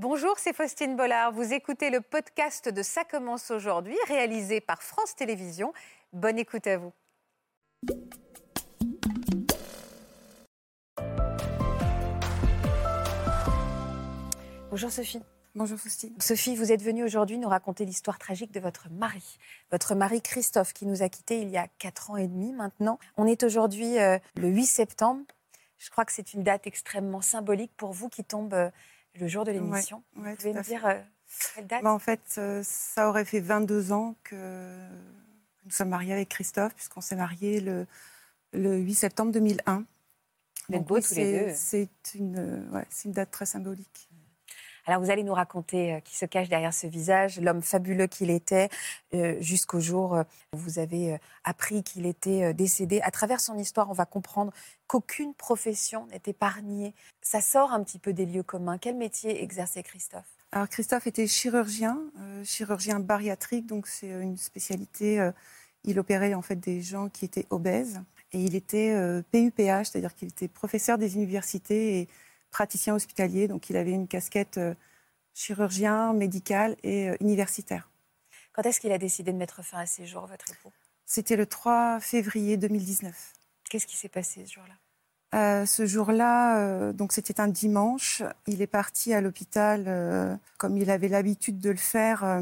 Bonjour, c'est Faustine Bollard. Vous écoutez le podcast de Ça commence aujourd'hui, réalisé par France Télévisions. Bonne écoute à vous. Bonjour Sophie. Bonjour Faustine. Sophie, vous êtes venue aujourd'hui nous raconter l'histoire tragique de votre mari, votre mari Christophe, qui nous a quittés il y a 4 ans et demi maintenant. On est aujourd'hui euh, le 8 septembre. Je crois que c'est une date extrêmement symbolique pour vous qui tombe euh, le jour de l'émission. Ouais, vous pouvez me dire euh, quelle date? Bah, En fait, euh, ça aurait fait 22 ans que nous sommes mariés avec Christophe, puisqu'on s'est mariés le, le 8 septembre 2001. Vous êtes beaux tous les deux. C'est une, ouais, c'est une date très symbolique. Alors vous allez nous raconter euh, qui se cache derrière ce visage, l'homme fabuleux qu'il était, euh, jusqu'au jour où vous avez euh, appris qu'il était euh, décédé. À travers son histoire, on va comprendre qu'aucune profession n'est épargnée. Ça sort un petit peu des lieux communs. Quel métier exerçait Christophe? Alors Christophe était chirurgien, euh, chirurgien bariatrique, donc c'est une spécialité. euh, il opérait en fait des gens qui étaient obèses et il était euh, PUPH, c'est-à-dire qu'il était professeur des universités et praticien hospitalier, donc il avait une casquette euh, chirurgien, médical et euh, universitaire. Quand est-ce qu'il a décidé de mettre fin à ses jours, votre époux? C'était le 3 février 2019. Qu'est-ce qui s'est passé ce jour-là? Euh, ce jour-là, euh, donc c'était un dimanche, il est parti à l'hôpital euh, comme il avait l'habitude de le faire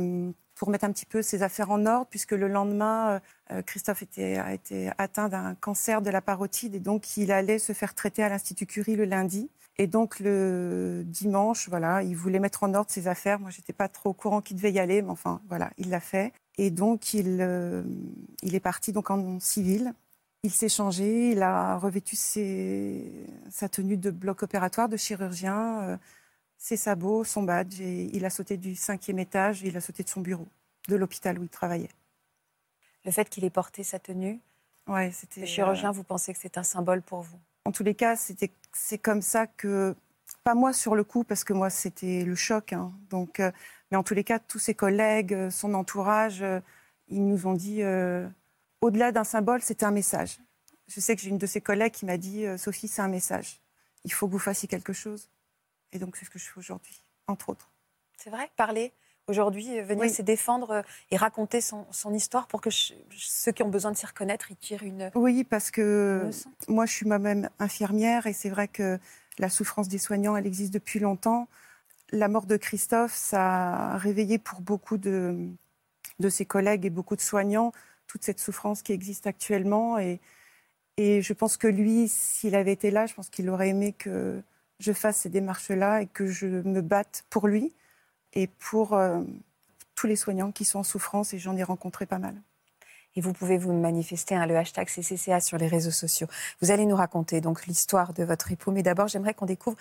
pour mettre un petit peu ses affaires en ordre, puisque le lendemain, Christophe était, a été atteint d'un cancer de la parotide et donc il allait se faire traiter à l'Institut Curie le lundi. Et donc le dimanche, voilà, il voulait mettre en ordre ses affaires. Moi, j'étais pas trop au courant qu'il devait y aller, mais enfin, voilà, il l'a fait. Et donc il, euh, il est parti donc en civil. Il s'est changé, il a revêtu ses- sa tenue de bloc opératoire, de chirurgien, euh, ses sabots, son badge, et il a sauté du cinquième étage, il a sauté de son bureau, de l'hôpital où il travaillait. Le fait qu'il ait porté sa tenue Ouais, c'était. de euh, chirurgien, vous pensez que c'est un symbole pour vous? En tous les cas, c'était, c'est comme ça que, pas moi sur le coup, parce que moi c'était le choc. hein. donc, euh, mais en tous les cas, tous ses collègues, euh, son entourage, euh, ils nous ont dit, au-delà d'un symbole, c'était un message. Je sais que j'ai une de ses collègues qui m'a dit, Sophie, c'est un message. Il faut que vous fassiez quelque chose. Et donc c'est ce que je fais aujourd'hui, entre autres. C'est vrai? Parler? Aujourd'hui, euh, venir Oui. se défendre euh, et raconter son, son histoire pour que ceux qui ont besoin de s'y reconnaître, ils tirent une, Oui, parce que moi, je suis moi-même infirmière et c'est vrai que la souffrance des soignants, elle existe depuis longtemps. La mort de Christophe, ça a réveillé pour beaucoup de, de ses collègues et beaucoup de soignants toute cette souffrance qui existe actuellement. Et, et je pense que lui, s'il avait été là, je pense qu'il aurait aimé que je fasse ces démarches-là et que je me batte pour lui et pour euh, tous les soignants qui sont en souffrance et j'en ai rencontré pas mal. Et vous pouvez vous manifester, hein, le hashtag CCCA sur les réseaux sociaux. Vous allez nous raconter donc l'histoire de votre époux, mais d'abord j'aimerais qu'on découvre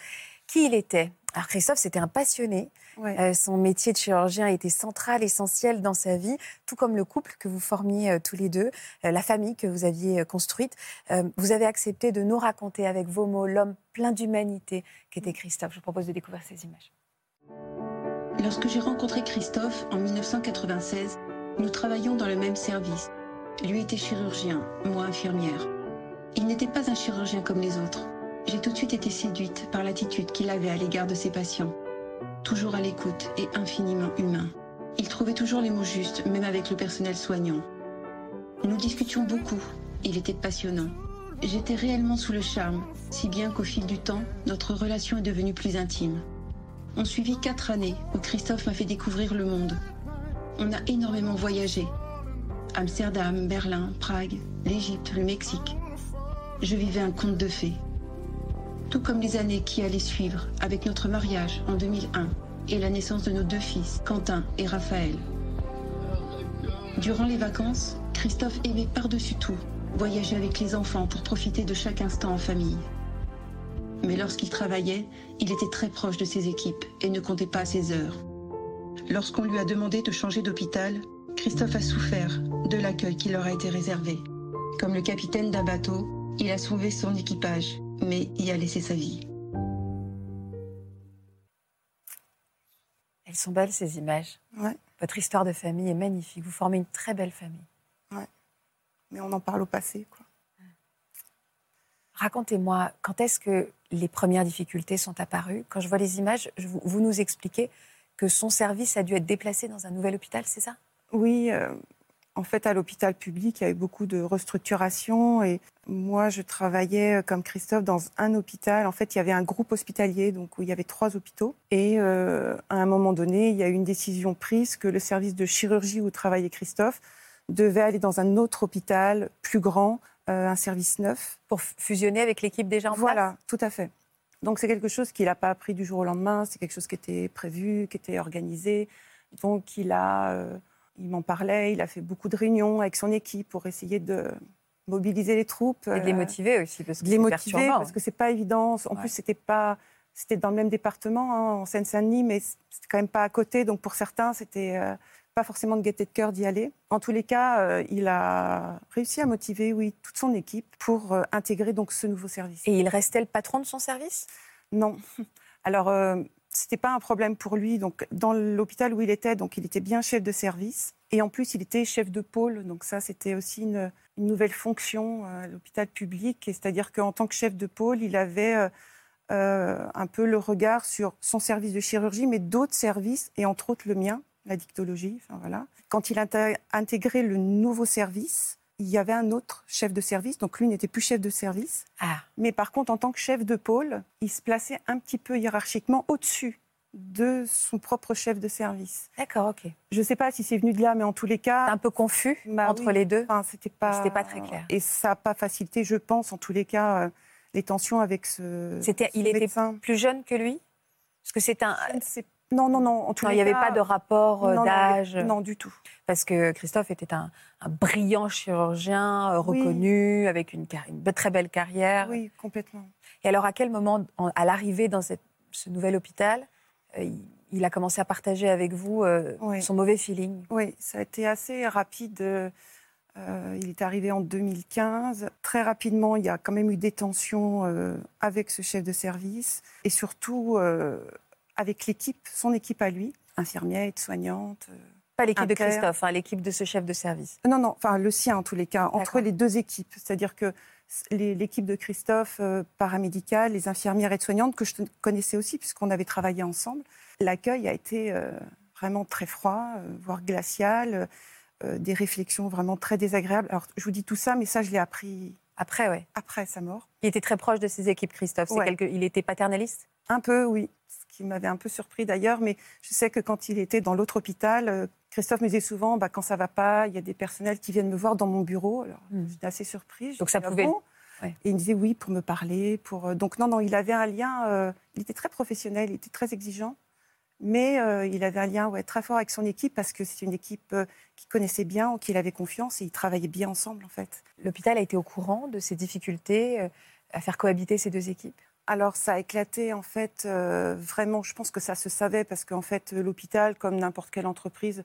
qui il était. Alors Christophe, c'était un passionné. Ouais. Euh, son métier de chirurgien était central, essentiel dans sa vie, tout comme le couple que vous formiez euh, tous les deux, euh, la famille que vous aviez construite. Vous avez accepté de nous raconter avec vos mots l'homme plein d'humanité qu'était Christophe. Je vous propose de découvrir ces images. Lorsque j'ai rencontré Christophe en 1996, nous travaillions dans le même service. Lui était chirurgien, moi infirmière. Il n'était pas un chirurgien comme les autres. J'ai tout de suite été séduite par l'attitude qu'il avait à l'égard de ses patients. Toujours à l'écoute et infiniment humain. Il trouvait toujours les mots justes, même avec le personnel soignant. Nous discutions beaucoup. Il était passionnant. J'étais réellement sous le charme, si bien qu'au fil du temps, notre relation est devenue plus intime. On suivit quatre années où Christophe m'a fait découvrir le monde. On a énormément voyagé. Amsterdam, Berlin, Prague, l'Égypte, le Mexique. Je vivais un conte de fées. Tout comme les années qui allaient suivre avec notre mariage en 2001 et la naissance de nos deux fils, Quentin et Raphaël. Durant les vacances, Christophe aimait par-dessus tout voyager avec les enfants pour profiter de chaque instant en famille. Mais lorsqu'il travaillait, il était très proche de ses équipes et ne comptait pas ses heures. Lorsqu'on lui a demandé de changer d'hôpital, Christophe a souffert de l'accueil qui leur a été réservé. Comme le capitaine d'un bateau, il a sauvé son équipage, mais y a laissé sa vie. Elles sont belles ces images. Ouais. Votre histoire de famille est magnifique. Vous formez une très belle famille. Mais on en parle au passé, quoi. Racontez-moi, quand est-ce que les premières difficultés sont apparues Quand je vois les images, vous, nous expliquez que son service a dû être déplacé dans un nouvel hôpital, c'est ça? Oui, euh, en fait, à l'hôpital public, il y a eu beaucoup de restructuration et moi, je travaillais euh, comme Christophe dans un hôpital. En fait, il y avait un groupe hospitalier, donc où il y avait trois hôpitaux. Et euh, à un moment donné, il y a eu une décision prise que le service de chirurgie où travaillait Christophe devait aller dans un autre hôpital plus grand, euh, un service neuf. Pour fusionner avec l'équipe déjà en place Voilà, tout à fait. Donc c'est quelque chose qu'il n'a pas appris du jour au lendemain, c'est quelque chose qui était prévu, qui était organisé. Donc il a, il m'en parlait, il a fait beaucoup de réunions avec son équipe pour essayer de mobiliser les troupes. Et de les euh, motiver aussi, parce que les motiver, parce que c'est pas évident. En plus, c'était pas, c'était dans le même département, hein, en Seine-Saint-Denis, mais c'était quand même pas à côté. Donc pour certains, c'était euh, pas forcément de gaieté de cœur d'y aller. En tous les cas, euh, il a réussi à motiver, oui, toute son équipe pour intégrer donc ce nouveau service. Et il restait le patron de son service? Non. Alors c'était pas un problème pour lui. Donc, dans l'hôpital où il était, donc il était bien chef de service. Et en plus, il était chef de pôle. Donc ça, c'était aussi une, nouvelle fonction euh, à l'hôpital public. C'est-à-dire qu'en tant que chef de pôle, il avait euh, euh, un peu le regard sur son service de chirurgie, mais d'autres services, et entre autres le mien, la dictologie. Enfin, voilà. Quand il a intégré le nouveau service, il y avait un autre chef de service, donc lui n'était plus chef de service. Ah. Mais par contre, en tant que chef de pôle, il se plaçait un petit peu hiérarchiquement au-dessus de son propre chef de service. D'accord, ok. Je ne sais pas si c'est venu de là, mais en tous les cas... un peu confus bah entre les deux enfin, C'était pas... pas très clair. Et ça n'a pas facilité, je pense, en tous les cas, euh, les tensions avec ce, C'était, Il était plus jeune que lui? Parce que c'est un... Non, non, non. En il n'y avait pas de rapport euh, d'âge. Non, du tout. Parce que Christophe était un, brillant chirurgien euh, reconnu, avec une, très belle carrière. Oui, complètement. Et alors, à quel moment, à l'arrivée dans ce nouvel hôpital, euh, il a commencé à partager avec vous son mauvais feeling? Oui, ça a été assez rapide. il est arrivé en 2015. Très rapidement, il y a quand même eu des tensions avec ce chef de service. Et surtout, avec l'équipe, son équipe à lui, infirmière, aide-soignante. Euh, Pas l'équipe de Christophe, hein, l'équipe de ce chef de service. Non, non, enfin le sien en tous les cas, entre les deux équipes. C'est-à-dire que l'équipe de Christophe euh, paramédicale, les infirmières aides-soignantes, que je connaissais aussi puisqu'on avait travaillé ensemble, l'accueil a été euh, vraiment très froid, voire glacial, des réflexions vraiment très désagréables. Alors je vous dis tout ça, mais ça je l'ai appris après, ouais. Après sa mort. Il était très proche de ses équipes, Christophe. Il était paternaliste? Un peu, oui qui m'avait un peu surpris d'ailleurs, mais je sais que quand il était dans l'autre hôpital, euh, Christophe me disait souvent, bah, quand ça va pas, il y a des personnels qui viennent me voir dans mon bureau. Alors hmm. j'étais assez surprise. Donc ça ah pouvait. Et il me disait oui pour me parler, pour euh, donc non non, il avait un lien. Euh, il était très professionnel, il était très exigeant, mais il avait un lien ouais, très fort avec son équipe parce que c'est une équipe qu'il connaissait bien, qu'il avait confiance et ils travaillaient bien ensemble en fait. L'hôpital a été au courant de ces difficultés à faire cohabiter ces deux équipes? Alors ça a éclaté en fait euh, vraiment, je pense que ça se savait parce qu'en fait l'hôpital, comme n'importe quelle entreprise,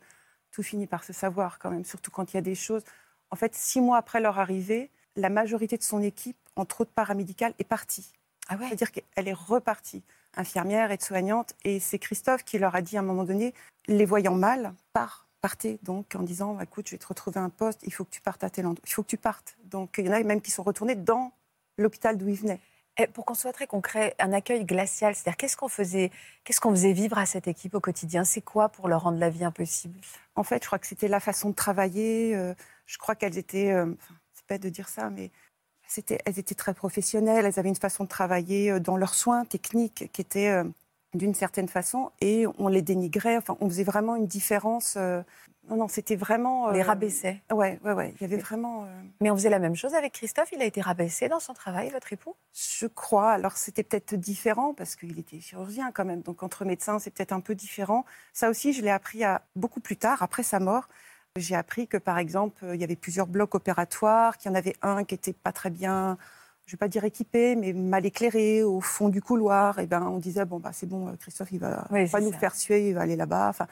tout finit par se savoir quand même, surtout quand il y a des choses. En fait, six mois après leur arrivée, la majorité de son équipe, entre autres paramédicales, est partie. Ah ouais? C'est-à-dire qu'elle est repartie, infirmière, aide-soignante, et c'est Christophe qui leur a dit à un moment donné, les voyant mal, part, partez donc en disant, écoute, je vais te retrouver un poste, il faut que tu partes à tel endroit, il faut que tu partes. Donc il y en a même qui sont retournés dans l'hôpital d'où ils venaient. Eh, pour qu'on soit très concret, un accueil glacial, c'est-à-dire qu'est-ce qu'on faisait, qu'est-ce qu'on faisait vivre à cette équipe au quotidien? C'est quoi pour leur rendre la vie impossible? En fait, je crois que c'était la façon de travailler. Euh, je crois qu'elles étaient, euh, c'est pas de dire ça, mais c'était, elles étaient très professionnelles. Elles avaient une façon de travailler euh, dans leurs soins techniques qui était d'une certaine façon, et on les dénigrait. Enfin, on faisait vraiment une différence non, non, c'était vraiment. On les euh, rabaissait. Ouais, ouais, ouais. Il y avait vraiment. Euh, Mais on faisait la même chose avec Christophe. Il a été rabaissé dans son travail, votre époux? Je crois. Alors c'était peut-être différent parce qu'il était chirurgien quand même. Donc entre médecins, c'est peut-être un peu différent. Ça aussi, je l'ai appris à beaucoup plus tard, après sa mort. J'ai appris que par exemple, il y avait plusieurs blocs opératoires, qu'il y en avait un qui était pas très bien je ne vais pas dire équipé, mais mal éclairé, au fond du couloir, et ben on disait bon bah c'est bon, Christophe il va pas nous faire suer, il va aller là-bas. Enfin,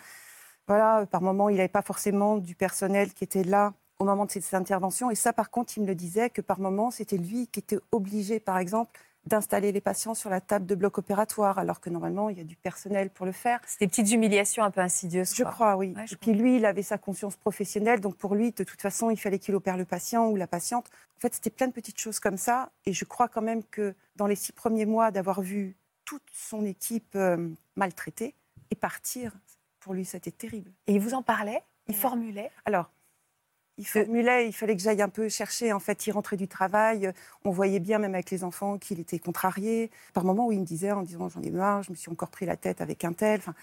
voilà, par moment, il n'avait pas forcément du personnel qui était là au moment de ses interventions. Et ça, par contre, il me le disait que par moment, c'était lui qui était obligé, par exemple, d'installer les patients sur la table de bloc opératoire, alors que normalement, il y a du personnel pour le faire. C'est des petites humiliations un peu insidieuses. Je crois, oui. et puis lui, il avait sa conscience professionnelle, donc pour lui, de toute façon, il fallait qu'il opère le patient ou la patiente. En fait, c'était plein de petites choses comme ça, et je crois quand même que dans les six premiers mois, d'avoir vu toute son équipe euh, maltraitée et partir, pour lui, c'était terrible. Et il vous en parlait Il formulait Alors, il formulait, il fallait que j'aille un peu chercher. En fait, il rentrait du travail. On voyait bien, même avec les enfants, qu'il était contrarié. Par moments où il me disait, en disant j'en ai marre, je me suis encore pris la tête avec un tel. Enfin,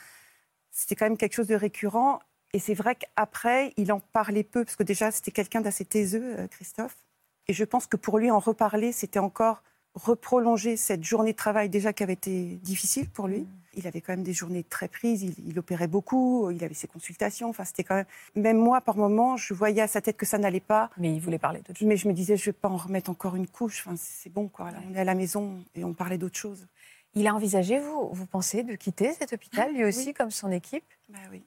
c'était quand même quelque chose de récurrent. Et c'est vrai qu'après, il en parlait peu, parce que déjà, c'était quelqu'un d'assez taiseux, euh, Christophe. Et je pense que pour lui, en reparler, c'était encore reprolonger cette journée de travail déjà qui avait été difficile pour lui. Mm. Il avait quand même des journées très prises, il, opérait beaucoup, il avait ses consultations. Enfin, c'était quand même. Même moi, par moments, je voyais à sa tête que ça n'allait pas. Mais il voulait parler d'autre chose. Mais je me disais, je ne vais pas en remettre encore une couche. Enfin, c'est bon, quoi. Là, on est à la maison et on parlait d'autre chose. Il a envisagé, vous, vous pensez, de quitter cet hôpital, lui aussi, comme son équipe? Bah oui.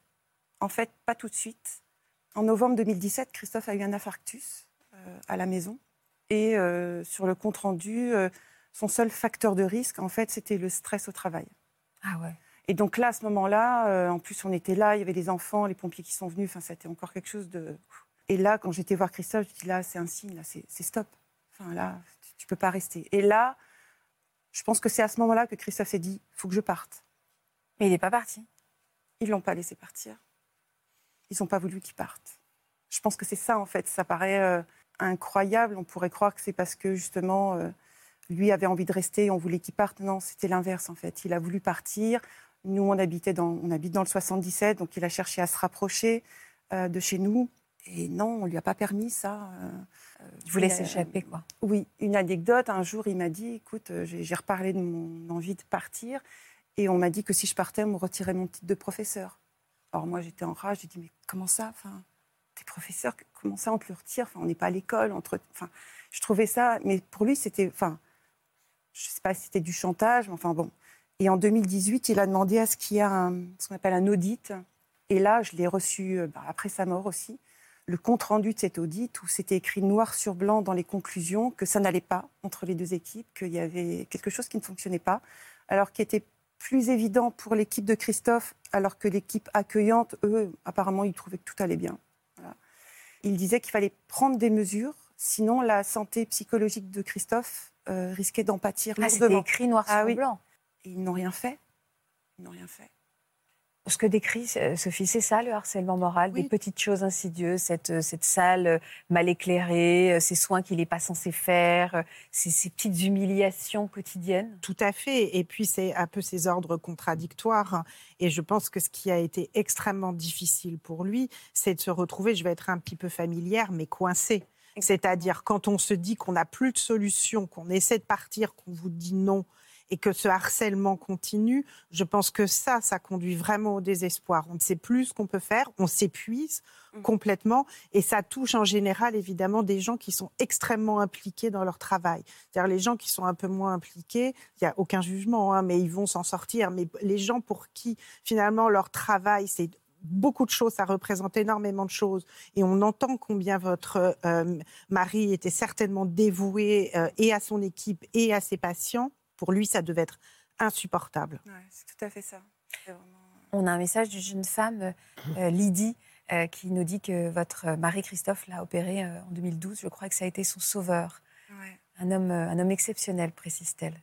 En fait, pas tout de suite. En novembre 2017, Christophe a eu un infarctus euh, à la maison. Et euh, sur le compte rendu, euh, son seul facteur de risque, en fait, c'était le stress au travail. Ah ouais. Et donc là, à ce moment-là, euh, en plus, on était là, il y avait les enfants, les pompiers qui sont venus. Enfin, c'était encore quelque chose de. Et là, quand j'étais voir Christophe, je dis là, c'est un signe, là, c'est stop. Enfin, là, tu peux pas rester. Et là, je pense que c'est à ce moment-là que Christophe s'est dit, il faut que je parte. Mais il n'est pas parti. Ils l'ont pas laissé partir. Ils n'ont pas voulu qu'il parte. Je pense que c'est ça, en fait. Ça paraît incroyable. On pourrait croire que c'est parce que justement, euh, lui avait envie de rester on voulait qu'il parte. Non, c'était l'inverse en fait. Il a voulu partir. Nous, on, habitait dans, on habite dans le 77, donc il a cherché à se rapprocher euh, de chez nous. Et non, on ne lui a pas permis ça. Euh, il voulait s'échapper, quoi. Oui, une anecdote. Un jour, il m'a dit, écoute, j'ai reparlé de mon envie de partir. Et on m'a dit que si je partais, on me retirait mon titre de professeur. Alors moi, j'étais en rage. J'ai dit, mais comment ça enfin, Tes professeurs, comment ça, on te le retire? Enfin, On n'est pas à l'école. Entre... Enfin, je trouvais ça... Mais pour lui, c'était... Enfin, je ne sais pas si c'était du chantage, mais enfin bon. Et en 2018, il a demandé à ce qu'il y ait ce qu'on appelle un audit. Et là, je l'ai reçu euh, bah, après sa mort aussi, le compte-rendu de cet audit où c'était écrit noir sur blanc dans les conclusions que ça n'allait pas entre les deux équipes, qu'il y avait quelque chose qui ne fonctionnait pas, alors qui était plus évident pour l'équipe de Christophe, alors que l'équipe accueillante, eux, apparemment, ils trouvaient que tout allait bien. Il disait qu'il fallait prendre des mesures, sinon la santé psychologique de Christophe euh, risquait d'en pâtir ah, C'était écrit noir ah sur blanc. ils n'ont rien fait. Ils n'ont rien fait. Ce que décrit euh, Sophie, c'est ça le harcèlement moral, des petites choses insidieuses, cette, euh, cette salle mal éclairée, ces soins qu'il n'est pas censé faire, ces, ces, petites humiliations quotidiennes. Tout à fait. Et puis c'est un peu ces ordres contradictoires. Et je pense que ce qui a été extrêmement difficile pour lui, c'est de se retrouver, je vais être un petit peu familière, mais coincé. C'est-à-dire quand on se dit qu'on n'a plus de solution, qu'on essaie de partir, qu'on vous dit non et que ce harcèlement continue, je pense que ça, ça conduit vraiment au désespoir. On ne sait plus ce qu'on peut faire, on s'épuise mmh. complètement et ça touche en général évidemment des gens qui sont extrêmement impliqués dans leur travail. C'est-à-dire les gens qui sont un peu moins impliqués, il n'y a aucun jugement, hein, mais ils vont s'en sortir. Mais les gens pour qui finalement leur travail, c'est beaucoup de choses, ça représente énormément de choses. Et on entend combien votre euh, mari était certainement dévoué euh, et à son équipe et à ses patients. Pour lui, ça devait être insupportable. c'est tout à fait ça. On a un message d'une jeune femme, euh, Lydie, qui nous dit que votre mari Christophe l'a opéré en 2012. Je crois que ça a été son sauveur. Un, homme, un homme exceptionnel, précise-t-elle.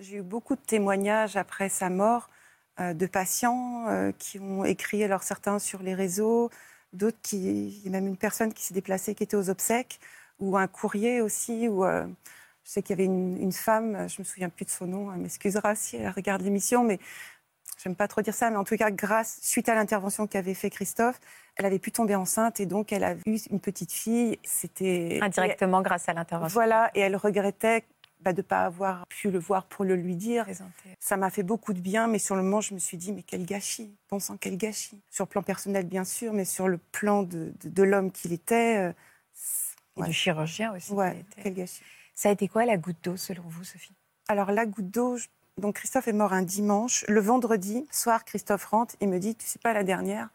J'ai eu beaucoup de témoignages après sa mort euh, de patients euh, qui ont écrit, alors certains sur les réseaux, d'autres qui. Il y a même une personne qui s'est déplacée qui était aux obsèques, ou un courrier aussi, où euh, je sais qu'il y avait une, femme, je me souviens plus de son nom, elle m'excusera si elle regarde l'émission, mais j'aime pas trop dire ça, mais en tout cas, grâce, suite à l'intervention qu'avait fait Christophe, elle avait pu tomber enceinte et donc elle a eu une petite fille. C'était indirectement grâce à l'intervention. Voilà, et elle regrettait bah, de ne pas avoir pu le voir pour le lui dire. Ça m'a fait beaucoup de bien, mais sur le moment, je me suis dit, mais quel gâchis, pensant quel gâchis. Sur le plan personnel, bien sûr, mais sur le plan de, de, l'homme qu'il était. Euh, Et du chirurgien aussi. Ouais, quel gâchis. Ça a été quoi la goutte d'eau, selon vous, Sophie? Alors, la goutte d'eau, donc Christophe est mort un dimanche. Le vendredi soir, Christophe rentre et me dit, tu sais pas, la dernière,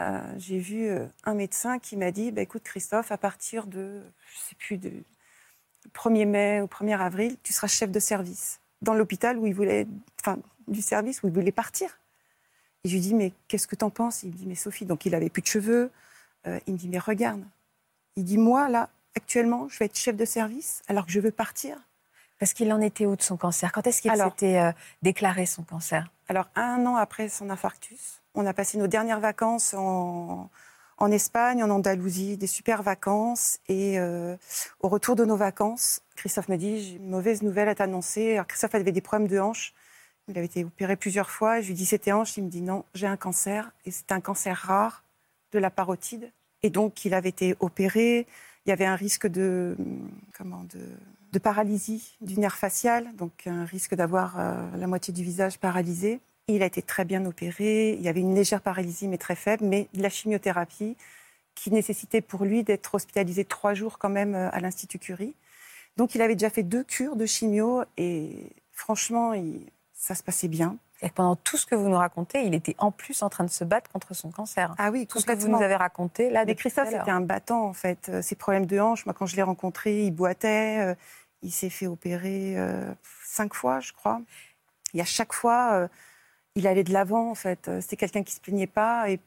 euh, j'ai vu euh, un médecin qui m'a dit, bah, écoute, Christophe, à partir de, je sais plus, de 1er mai ou 1er avril, tu seras chef de service. dans l'hôpital où il voulait, enfin, du service où il voulait partir. Et je lui dis, mais qu'est-ce que t'en penses? Il me dit, mais Sophie, donc il avait plus de cheveux. Euh, il me dit, mais regarde. Il dit, moi, là, actuellement, je vais être chef de service alors que je veux partir. Parce qu'il en était où de son cancer? Quand est-ce qu'il s'était euh, déclaré son cancer? Alors, un an après son infarctus, on a passé nos dernières vacances en, en Espagne, en Andalousie, des super vacances. Et euh, au retour de nos vacances, Christophe me dit J'ai une mauvaise nouvelle à t'annoncer. Alors, Christophe avait des problèmes de hanche. Il avait été opéré plusieurs fois. Je lui dis C'était hanche. Il me dit Non, j'ai un cancer. Et c'est un cancer rare de la parotide. Et donc, il avait été opéré. Il y avait un risque de, comment, de, paralysie du nerf facial, donc un risque d'avoir euh, la moitié du visage paralysé. Il a été très bien opéré. Il y avait une légère paralysie, mais très faible, mais de la chimiothérapie qui nécessitait pour lui d'être hospitalisé trois jours quand même euh, à l'Institut Curie. Donc il avait déjà fait deux cures de chimio et franchement, ça se passait bien. Et pendant tout ce que vous nous racontez, il était en plus en train de se battre contre son cancer. Ah oui, tout ce que vous nous avez raconté là. Mais Christophe, c'était un battant en fait. Euh, ses problèmes de hanche, moi quand je l'ai rencontré, il boitait. Euh, il s'est fait opérer cinq fois, je crois. Et à chaque fois, il allait de l'avant, en fait. Euh, c'était quelqu'un qui se plaignait pas et,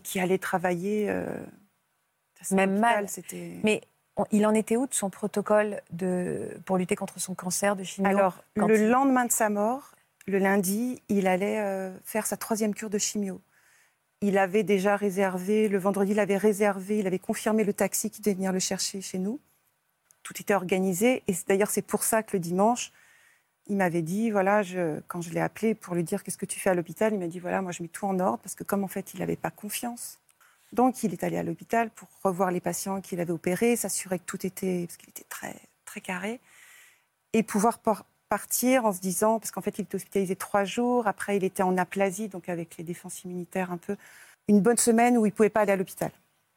qui allait travailler. Euh, Même mal. C'était... Mais il en était où de son protocole de, pour lutter contre son cancer de chimio Alors, le lendemain de sa mort, le lundi, il allait euh, faire sa troisième cure de chimio. Il avait déjà réservé, le vendredi, il avait réservé, il avait confirmé le taxi qui devait venir le chercher chez nous. Tout était organisé. Et d'ailleurs, c'est pour ça que le dimanche, il m'avait dit, voilà, je, quand je l'ai appelé pour lui dire qu'est-ce que tu fais à l'hôpital, il m'a dit, voilà, moi je mets tout en ordre parce que comme en fait il n'avait pas confiance, donc il est allé à l'hôpital pour revoir les patients qu'il avait opérés, s'assurer que tout était, parce qu'il était très, très carré, et pouvoir partir en se disant, parce qu'en fait il était hospitalisé trois jours, après il était en aplasie, donc avec les défenses immunitaires un peu, une bonne semaine où il ne pouvait pas aller à l'hôpital.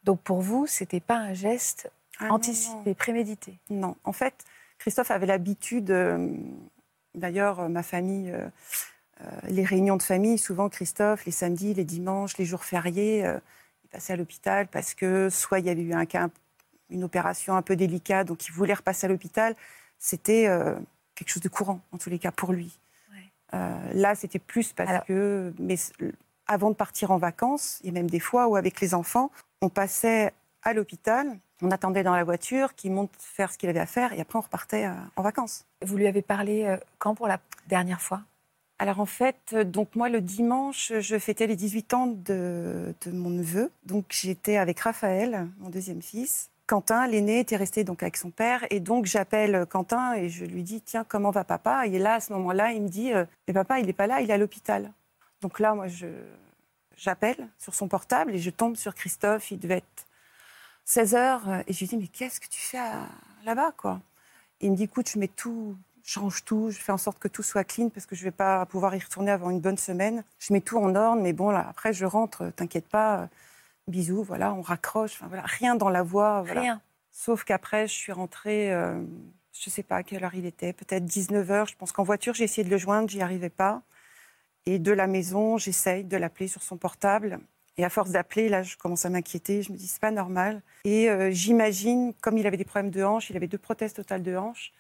Donc pour vous, c'était pas un geste ah anticipé, prémédité? Non, en fait, Christophe avait l'habitude... Euh, D'ailleurs, euh, ma famille, euh, euh, les réunions de famille, souvent Christophe, les samedis, les dimanches, les jours fériés, il passait à l'hôpital parce que soit il y avait eu un cas, une opération un peu délicate, donc il voulait repasser à l'hôpital. C'était quelque chose de courant, en tous les cas, pour lui. là, c'était plus parce que, mais avant de partir en vacances, il y a même des fois où, avec les enfants, on passait à l'hôpital on attendait dans la voiture qu'il monte faire ce qu'il avait à faire et après on repartait euh, en vacances. Vous lui avez parlé euh, quand pour la dernière fois? Alors en fait, euh, donc moi le dimanche, je fêtais les 18 ans de, mon neveu. Donc j'étais avec Raphaël, mon deuxième fils. Quentin, l'aîné, était resté donc avec son père. Et donc j'appelle Quentin et je lui dis Tiens, comment va papa? Et là, à ce moment-là, il me dit Mais papa, il n'est pas là, il est à l'hôpital. Donc là, moi, j'appelle sur son portable et je tombe sur Christophe. Il devait être 16 heures. Euh, et je lui dis, mais qu'est-ce que tu fais là-bas, quoi? Il me dit, écoute, je mets tout, je change tout, je fais en sorte que tout soit clean parce que je ne vais pas pouvoir y retourner avant une bonne semaine. Je mets tout en ordre, mais bon, là, après, je rentre, t'inquiète pas, bisous, voilà, on raccroche, enfin, voilà, rien dans la voix. Rien. Sauf qu'après, je suis rentrée, euh, je ne sais pas à quelle heure il était, peut-être 19 heures. Je pense qu'en voiture, j'ai essayé de le joindre, j'y arrivais pas. Et de la maison, j'essaye de l'appeler sur son portable. Et à force d'appeler, là, je commence à m'inquiéter. Je me dis, c'est pas normal. Et euh, j'imagine, comme il avait des problèmes de hanches, il avait deux prothèses totales de hanches,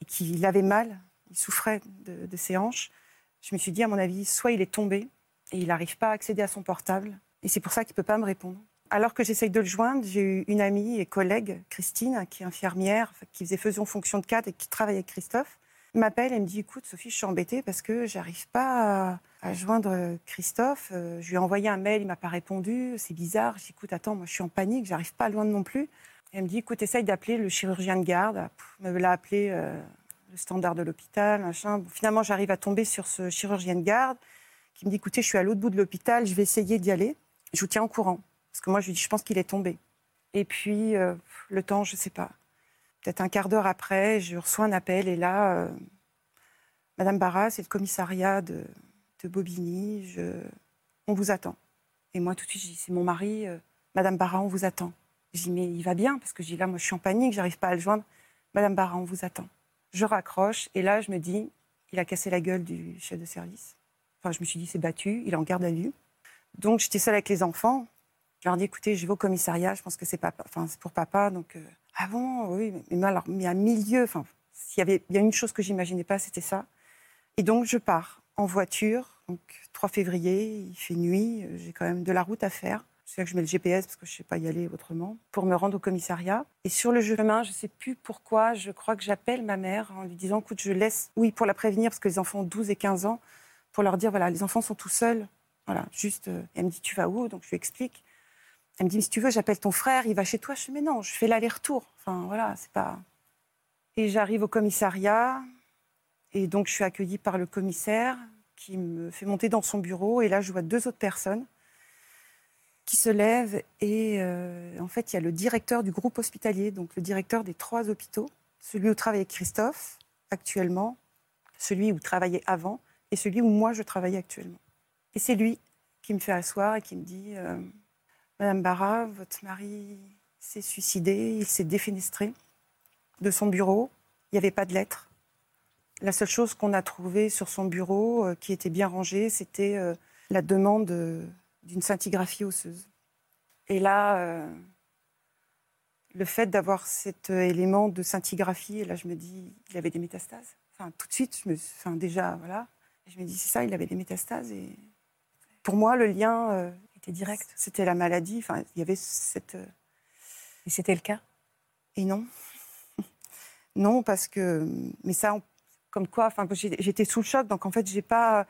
et qu'il avait mal, il souffrait de, ses hanches. Je me suis dit, à mon avis, soit il est tombé et il n'arrive pas à accéder à son portable, et c'est pour ça qu'il ne peut pas me répondre. Alors que j'essaye de le joindre, j'ai eu une amie et collègue, Christine, qui est infirmière, qui faisait faisant fonction de cadre et qui travaillait avec Christophe, m'appelle et me dit Écoute, Sophie, je suis embêtée parce que j'arrive pas à, joindre Christophe. Euh, je lui ai envoyé un mail, il m'a pas répondu. C'est bizarre. Je dis Écoute, attends, moi je suis en panique, j'arrive pas loin non plus. elle me dit Écoute, essaye d'appeler le chirurgien de garde. Elle me l'a appelé euh, le standard de l'hôpital, machin. finalement, j'arrive à tomber sur ce chirurgien de garde qui me dit Écoutez, je suis à l'autre bout de l'hôpital, je vais essayer d'y aller. Je vous tiens au courant. Parce que moi, je lui dis Je pense qu'il est tombé. Et puis, euh, le temps, je sais pas Peut-être un quart d'heure après, je reçois un appel et là, euh, Madame Barras, c'est le commissariat de, Bobigny, on vous attend. Et moi, tout de suite, je dis, c'est mon mari, euh, Madame Barras, on vous attend. Je dis, mais il va bien, parce que je là, moi, je suis en panique, j'arrive pas à le joindre. Madame Barras, on vous attend. Je raccroche, et là, je me dis, il a cassé la gueule du chef de service. Enfin, je me suis dit, c'est battu, il est en garde à vue. Donc, j'étais seule avec les enfants. Je leur dis, écoutez, je vais au commissariat, je pense que c'est c'est pour papa, donc euh, ah bon Oui, mais, alors, mais à milieu, enfin, s'il y avait bien une chose que j'imaginais pas, c'était ça. Et donc, je pars en voiture. Donc, 3 février, il fait nuit. J'ai quand même de la route à faire. C'est là que je mets le GPS parce que je ne sais pas y aller autrement pour me rendre au commissariat. Et sur le chemin, je ne sais plus pourquoi, je crois que j'appelle ma mère en lui disant écoute, je laisse, oui, pour la prévenir parce que les enfants ont 12 et 15 ans, pour leur dire voilà, les enfants sont tout seuls. Voilà, juste. Euh, elle me dit tu vas où? Donc je lui explique. Elle me dit si tu veux, j'appelle ton frère, il va chez toi. Je dis mais non, je fais l'aller-retour. Enfin voilà, c'est pas. Et j'arrive au commissariat et donc je suis accueillie par le commissaire qui me fait monter dans son bureau et là je vois deux autres personnes qui se lève et euh, en fait il y a le directeur du groupe hospitalier, donc le directeur des trois hôpitaux, celui où travaillait Christophe actuellement, celui où travaillait avant et celui où moi je travaillais actuellement. Et c'est lui qui me fait asseoir et qui me dit euh, Madame Barra, votre mari s'est suicidé, il s'est défenestré de son bureau, il n'y avait pas de lettre. La seule chose qu'on a trouvée sur son bureau, euh, qui était bien rangée, c'était la demande d'une scintigraphie osseuse. Et là, euh, le fait d'avoir cet euh, élément de scintigraphie, et là je me dis, il avait des métastases. Enfin, tout de suite, je me, déjà, voilà. je me dis, c'est ça, il avait des métastases. Pour moi, le lien euh, était direct. C'était la maladie. Enfin, il y avait cette. Et c'était le cas? Et non. non, parce que. Mais ça, comme quoi, enfin, j'étais sous le choc, donc en fait, j'ai pas.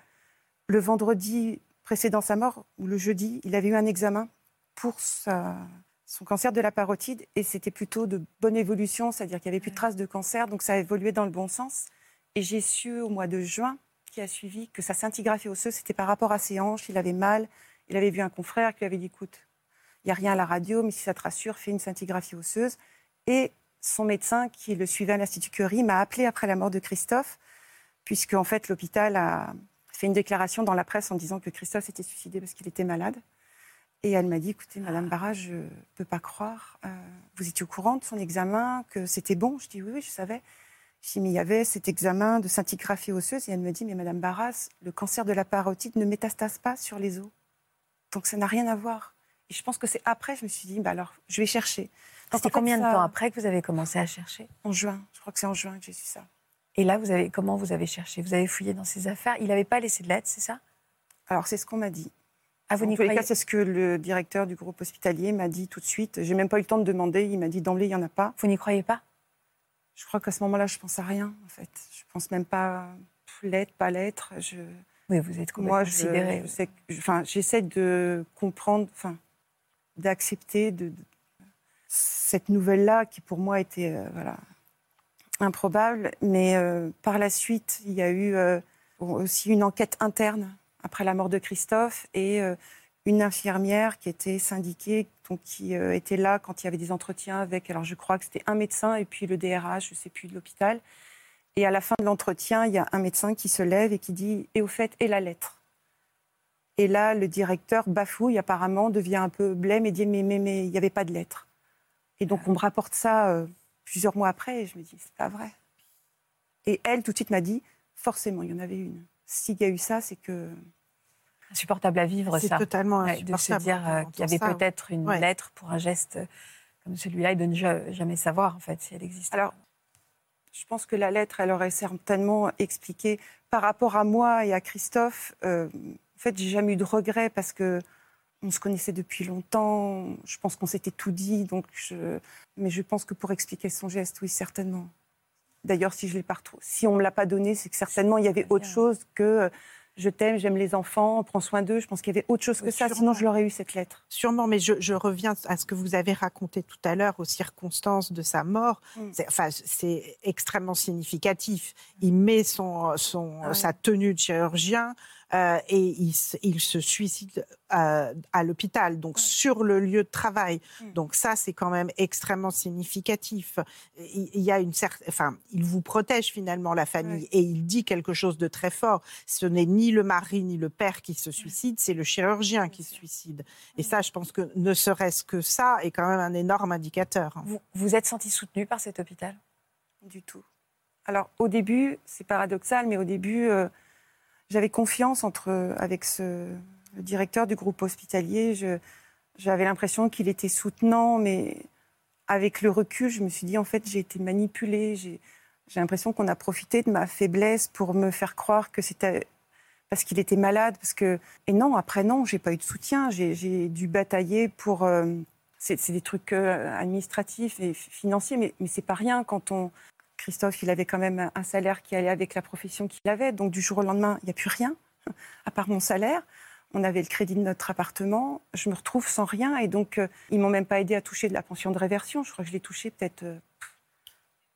Le vendredi précédant sa mort, ou le jeudi, il avait eu un examen pour son cancer de la parotide et c'était plutôt de bonne évolution, c'est-à-dire qu'il n'y avait plus de traces de cancer, donc ça a évolué dans le bon sens. Et j'ai su au mois de juin, qui a suivi, que sa scintigraphie osseuse, c'était par rapport à ses hanches, il avait mal, il avait vu un confrère qui lui avait dit, écoute, il n'y a rien à la radio, mais si ça te rassure, fais une scintigraphie osseuse. Et son médecin, qui le suivait à l'Institut Curie, m'a appelé après la mort de Christophe, puisque en fait l'hôpital a, fait une déclaration dans la presse en disant que Christophe s'était suicidé parce qu'il était malade. Et elle m'a dit, écoutez, Madame Barra, je ne peux pas croire. Euh, vous étiez au courant de son examen, que c'était bon? Je dis, oui, oui, je savais. Je dis, mais il y avait cet examen de scintigraphie osseuse. Et elle me dit, mais Madame Barras, le cancer de la parotide ne métastase pas sur les os. Donc ça n'a rien à voir. Et je pense que c'est après, je me suis dit, bah alors, je vais chercher. C'était combien de temps après que vous avez commencé à chercher? En juin. Je crois que c'est en juin que j'ai su ça. Et là, vous avez, comment vous avez cherché? Vous avez fouillé dans ses affaires? Il n'avait pas laissé de lettre, c'est ça? Alors, c'est ce qu'on m'a dit. Ah, vous en tous les cas, c'est ce que le directeur du groupe hospitalier m'a dit tout de suite. J'ai même pas eu le temps de demander. Il m'a dit d'emblée, il n'y en a pas. Vous n'y croyez pas? Je crois qu'à ce moment-là, je pense à rien, en fait. Je pense même pas lettre, pas lettre. Je... Oui, vous êtes Moi, je, enfin, j'essaie de comprendre, enfin, d'accepter de, cette nouvelle-là qui, pour moi, était, euh, voilà, improbable. Mais euh, par la suite, il y a eu euh, aussi une enquête interne après la mort de Christophe et une infirmière qui était syndiquée, donc qui était là quand il y avait des entretiens avec, alors je crois que c'était un médecin et puis le DRH, je ne sais plus, de l'hôpital. Et à la fin de l'entretien, il y a un médecin qui se lève et qui dit Et au fait, et la lettre? Et là, le directeur bafouille apparemment, devient un peu blême et dit Mais mais mais il n'y avait pas de lettre. Et donc on me rapporte ça plusieurs mois après, et je me dis, c'est pas vrai. Et elle, tout de suite, m'a dit, forcément, il y en avait une. S'il y a eu ça, c'est que. Insupportable à vivre, ça. C'est totalement insupportable. de se dire euh, qu'il y avait peut-être une lettre pour un geste comme celui-là et de ne jamais savoir, en fait, si elle existe. Alors, je pense que la lettre, elle aurait certainement expliqué, par rapport à moi et à Christophe, euh, en fait, j'ai jamais eu de regrets parce que on se connaissait depuis longtemps. Je pense qu'on s'était tout dit. Donc Mais je pense que pour expliquer son geste, oui, certainement. D'ailleurs, si je l'ai pas si on me l'a pas donné, c'est que certainement il y avait autre chose que euh, je t'aime, j'aime les enfants, prends soin d'eux. Je pense qu'il y avait autre chose que ça, sinon je l'aurais eu cette lettre. Sûrement, mais je, reviens à ce que vous avez raconté tout à l'heure, aux circonstances de sa mort. Mm. C'est, enfin, c'est extrêmement significatif. Il met son, son, ah sa tenue de chirurgien, euh, et il, il, se suicide euh, à l'hôpital, donc sur le lieu de travail. Mm. Donc ça, c'est quand même extrêmement significatif. Il, y a une certaine, enfin, il vous protège finalement la famille et il dit quelque chose de très fort. Ce n'est ni le mari ni le père qui se suicide, c'est le chirurgien qui se suicide. Et mm. ça, je pense que ne serait-ce que ça est quand même un énorme indicateur. Vous vous êtes senti soutenu par cet hôpital? Du tout. Alors au début, c'est paradoxal, mais au début. Euh, j'avais confiance entre, avec ce, le directeur du groupe hospitalier. j'avais l'impression qu'il était soutenant, mais avec le recul, je me suis dit, en fait, j'ai été manipulée. J'ai l'impression qu'on a profité de ma faiblesse pour me faire croire que c'était parce qu'il était malade, parce que et non, après non, j'ai pas eu de soutien, j'ai dû batailler pour. Euh, c'est des trucs euh, administratifs et financiers, mais, mais c'est pas rien quand on. Christophe, il avait quand même un salaire qui allait avec la profession qu'il avait, donc du jour au lendemain, il n'y a plus rien à part mon salaire. On avait le crédit de notre appartement. Je me retrouve sans rien et donc euh, ils m'ont même pas aidé à toucher de la pension de réversion. Je crois que je l'ai touché peut-être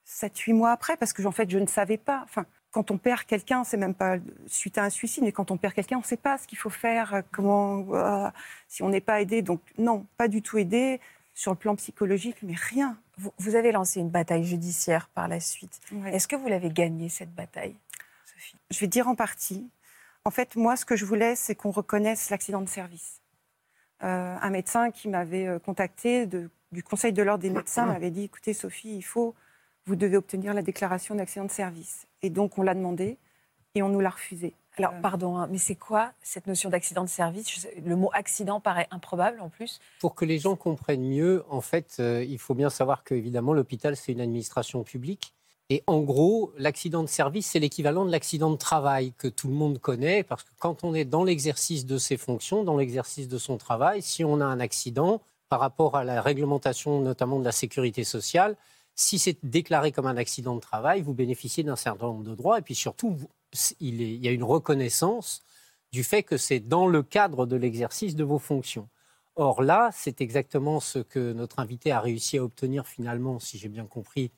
7-8 mois après parce que en fait je ne savais pas. Enfin, quand on perd quelqu'un, c'est même pas suite à un suicide, mais quand on perd quelqu'un, on ne sait pas ce qu'il faut faire, euh, comment, euh, si on n'est pas aidé. Donc non, pas du tout aidé sur le plan psychologique, mais rien. Vous, avez lancé une bataille judiciaire par la suite. Est-ce que vous l'avez gagnée, cette bataille, Sophie? Je vais dire en partie. En fait, moi, ce que je voulais, c'est qu'on reconnaisse l'accident de service. Euh, un médecin qui m'avait contacté du Conseil de l'ordre des médecins m'avait dit, écoutez, Sophie, il faut vous devez obtenir la déclaration d'accident de service. Et donc, on l'a demandé et on nous l'a refusé. Alors, euh, pardon, hein, mais c'est quoi cette notion d'accident de service? Le mot accident paraît improbable en plus. Pour que les gens comprennent mieux, en fait, euh, il faut bien savoir qu'évidemment, l'hôpital, c'est une administration publique. Et en gros, l'accident de service, c'est l'équivalent de l'accident de travail que tout le monde connaît, parce que quand on est dans l'exercice de ses fonctions, dans l'exercice de son travail, si on a un accident, par rapport à la réglementation notamment de la sécurité sociale, si c'est déclaré comme un accident de travail, vous bénéficiez d'un certain nombre de droits. Et puis surtout, il, y a une reconnaissance du fait que c'est dans le cadre de l'exercice de vos fonctions. Or là, c'est exactement ce que notre invité a réussi à obtenir finalement, si j'ai bien compris,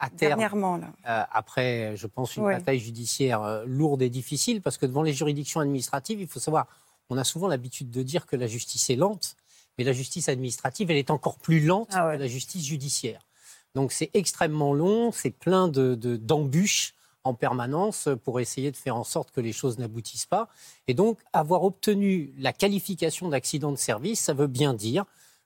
à terme. Dernièrement, là. Euh, après, je pense, une bataille judiciaire euh, lourde et difficile, parce que devant les juridictions administratives, il faut savoir, on a souvent l'habitude de dire que la justice est lente, mais la justice administrative, elle est encore plus lente ah que la justice judiciaire. Donc c'est extrêmement long, c'est plein d'embûches de, en permanence pour essayer de faire en sorte que les choses n'aboutissent pas. Et donc avoir obtenu la qualification d'accident de service, ça veut bien dire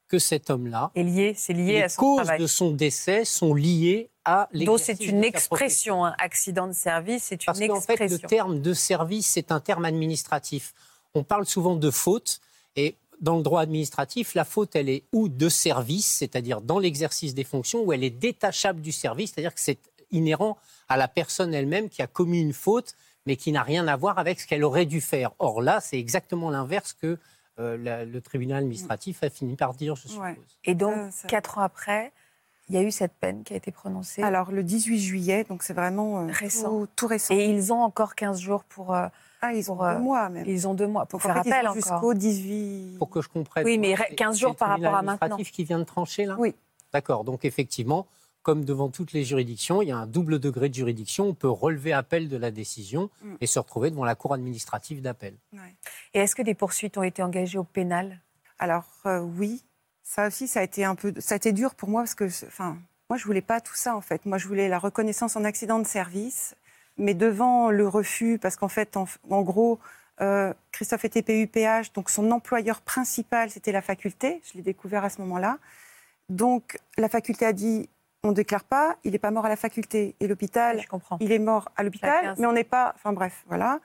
que cet homme-là est lié, c'est lié à son travail. Les causes de son décès sont liées à Donc c'est une expression, un accident de service, c'est une Parce expression. Parce qu'en fait, le terme de service, c'est un terme administratif. On parle souvent de faute, et dans le droit administratif, la faute, elle est ou de service, c'est-à-dire dans l'exercice des fonctions, ou elle est détachable du service, c'est-à-dire que c'est inhérent à la personne elle-même qui a commis une faute, mais qui n'a rien à voir avec ce qu'elle aurait dû faire. Or là, c'est exactement l'inverse que euh, le tribunal administratif a fini par dire, je suppose. Et donc, quatre ans après, il y a eu cette peine qui a été prononcée Alors, le 18 juillet, donc c'est vraiment euh, récent. Tout, récent. Et ils ont encore 15 jours pour... Euh, ah, ils ont deux mois même. Ils ont deux mois pour faire appel encore. Jusqu'au 18. Pour que je comprenne. Oui, mais 15 jours par rapport à maintenant. C'est qui vient de trancher là? Oui. D'accord. Donc effectivement, comme devant toutes les juridictions, il y a un double degré de juridiction. On peut relever appel de la décision mm. et se retrouver devant la cour administrative d'appel. Et est-ce que des poursuites ont été engagées au pénal? Alors euh, oui. Ça aussi, ça a été un peu, ça a été dur pour moi parce que, enfin, moi je voulais pas tout ça en fait. Moi je voulais la reconnaissance en accident de service mais devant le refus, parce qu'en fait, en, gros, euh, Christophe était PUPH, donc son employeur principal, c'était la faculté. Je l'ai découvert à ce moment-là. Donc la faculté a dit on ne déclare pas, il n'est pas mort à la faculté. Et l'hôpital, il est mort à l'hôpital, mais on n'est pas. Enfin bref, voilà.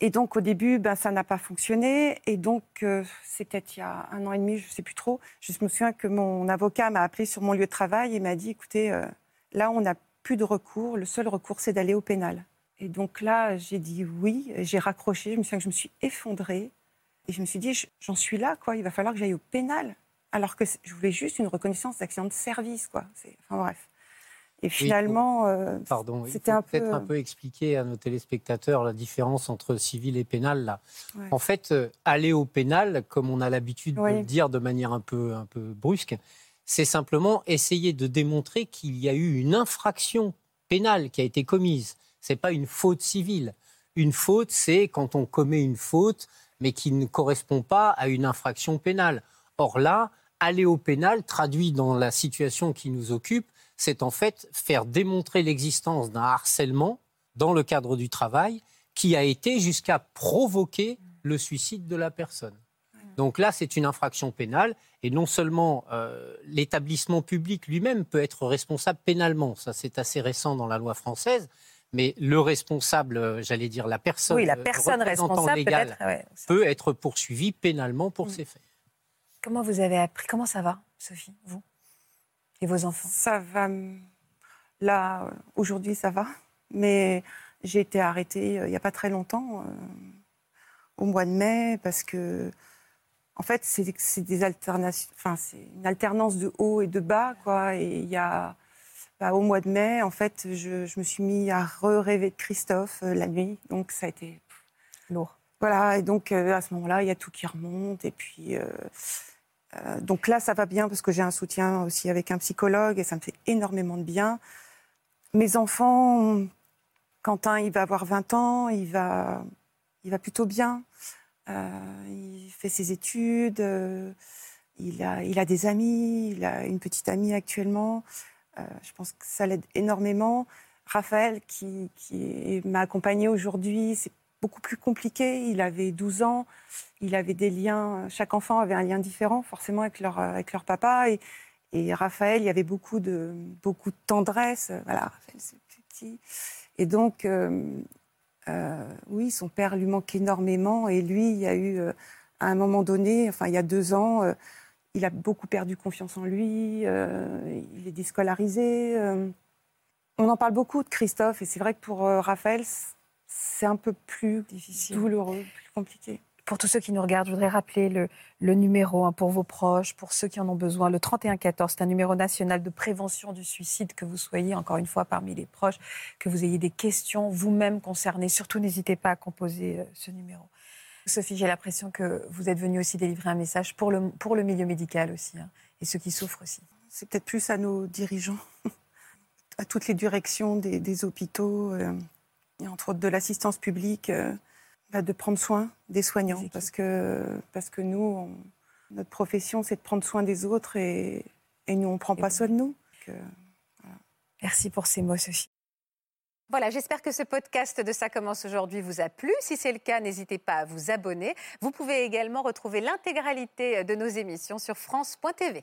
Et donc au début, ben, ça n'a pas fonctionné. Et donc euh, c'était il y a un an et demi, je ne sais plus trop. Je me souviens que mon avocat m'a appelé sur mon lieu de travail et m'a dit écoutez, euh, là on a plus de recours. Le seul recours, c'est d'aller au pénal. Et donc là, j'ai dit oui, j'ai raccroché. Je me souviens que je me suis effondrée. Et je me suis dit, j'en suis là, quoi. Il va falloir que j'aille au pénal. Alors que je voulais juste une reconnaissance d'accident de service, quoi. Enfin bref. Et finalement, euh, pardon, c'était un peut-être un peu expliquer à nos téléspectateurs la différence entre civil et pénal là. En fait, euh, aller au pénal, comme on a l'habitude de le dire de manière un peu un peu brusque, c'est simplement essayer de démontrer qu'il y a eu une infraction pénale qui a été commise. Ce n'est pas une faute civile. Une faute, c'est quand on commet une faute, mais qui ne correspond pas à une infraction pénale. Or là, aller au pénal, traduit dans la situation qui nous occupe, c'est en fait faire démontrer l'existence d'un harcèlement dans le cadre du travail qui a été jusqu'à provoquer le suicide de la personne. Donc là, c'est une infraction pénale. Et non seulement euh, l'établissement public lui-même peut être responsable pénalement, ça c'est assez récent dans la loi française, mais le responsable, euh, j'allais dire la personne, oui, la personne responsable peut, être poursuivie pénalement pour mm. ces faits. Comment vous avez appris Comment ça va, Sophie, vous et vos enfants? Ça va. Là, aujourd'hui, ça va. Mais j'ai été arrêtée il n'y a pas très longtemps, au mois de mai, parce que en fait, c'est des alternations, enfin, c'est une alternance de haut et de bas, quoi. Et il y a, bah, au mois de mai, en fait, je, me suis mis à re-rêver de Christophe euh, la nuit, donc ça a été lourd. Voilà, et donc euh, à ce moment-là, il y a tout qui remonte, et puis. Euh, donc là, ça va bien parce que j'ai un soutien aussi avec un psychologue et ça me fait énormément de bien. Mes enfants, Quentin, il va avoir 20 ans, il va, il va plutôt bien. Euh, il fait ses études, euh, il, a, il a des amis, il a une petite amie actuellement. Euh, je pense que ça l'aide énormément. Raphaël, qui, qui m'a accompagné aujourd'hui, c'est beaucoup plus compliqué. Il avait 12 ans, il avait des liens, chaque enfant avait un lien différent forcément avec leur, avec leur papa. Et, et Raphaël, il y avait beaucoup de, beaucoup de tendresse. Voilà, Raphaël, c'est petit. Et donc, euh, oui, son père lui manque énormément. Et lui, il y a eu, euh, à un moment donné, enfin, il y a deux ans, euh, il a beaucoup perdu confiance en lui. il est déscolarisé. on en parle beaucoup de Christophe. Et c'est vrai que pour Raphaël, c'est un peu plus difficile, douloureux, plus compliqué. Pour tous ceux qui nous regardent, je voudrais rappeler le, numéro hein, pour vos proches, pour ceux qui en ont besoin. Le 3114, c'est un numéro national de prévention du suicide, que vous soyez encore une fois parmi les proches, que vous ayez des questions vous-même concernées. Surtout, n'hésitez pas à composer euh, ce numéro. Sophie, j'ai l'impression que vous êtes venue aussi délivrer un message pour le, pour le milieu médical aussi, hein, et ceux qui souffrent aussi. C'est peut-être plus à nos dirigeants, à toutes les directions des, hôpitaux, euh, et entre autres de l'assistance publique. Euh, bah, de prendre soin des soignants, parce que, parce que nous, notre profession, c'est de prendre soin des autres et, et nous, on ne prend pas soin de nous. Merci pour ces mots, Sophie. Voilà, j'espère que ce podcast de Ça commence aujourd'hui vous a plu. Si c'est le cas, n'hésitez pas à vous abonner. Vous pouvez également retrouver l'intégralité de nos émissions sur France.tv.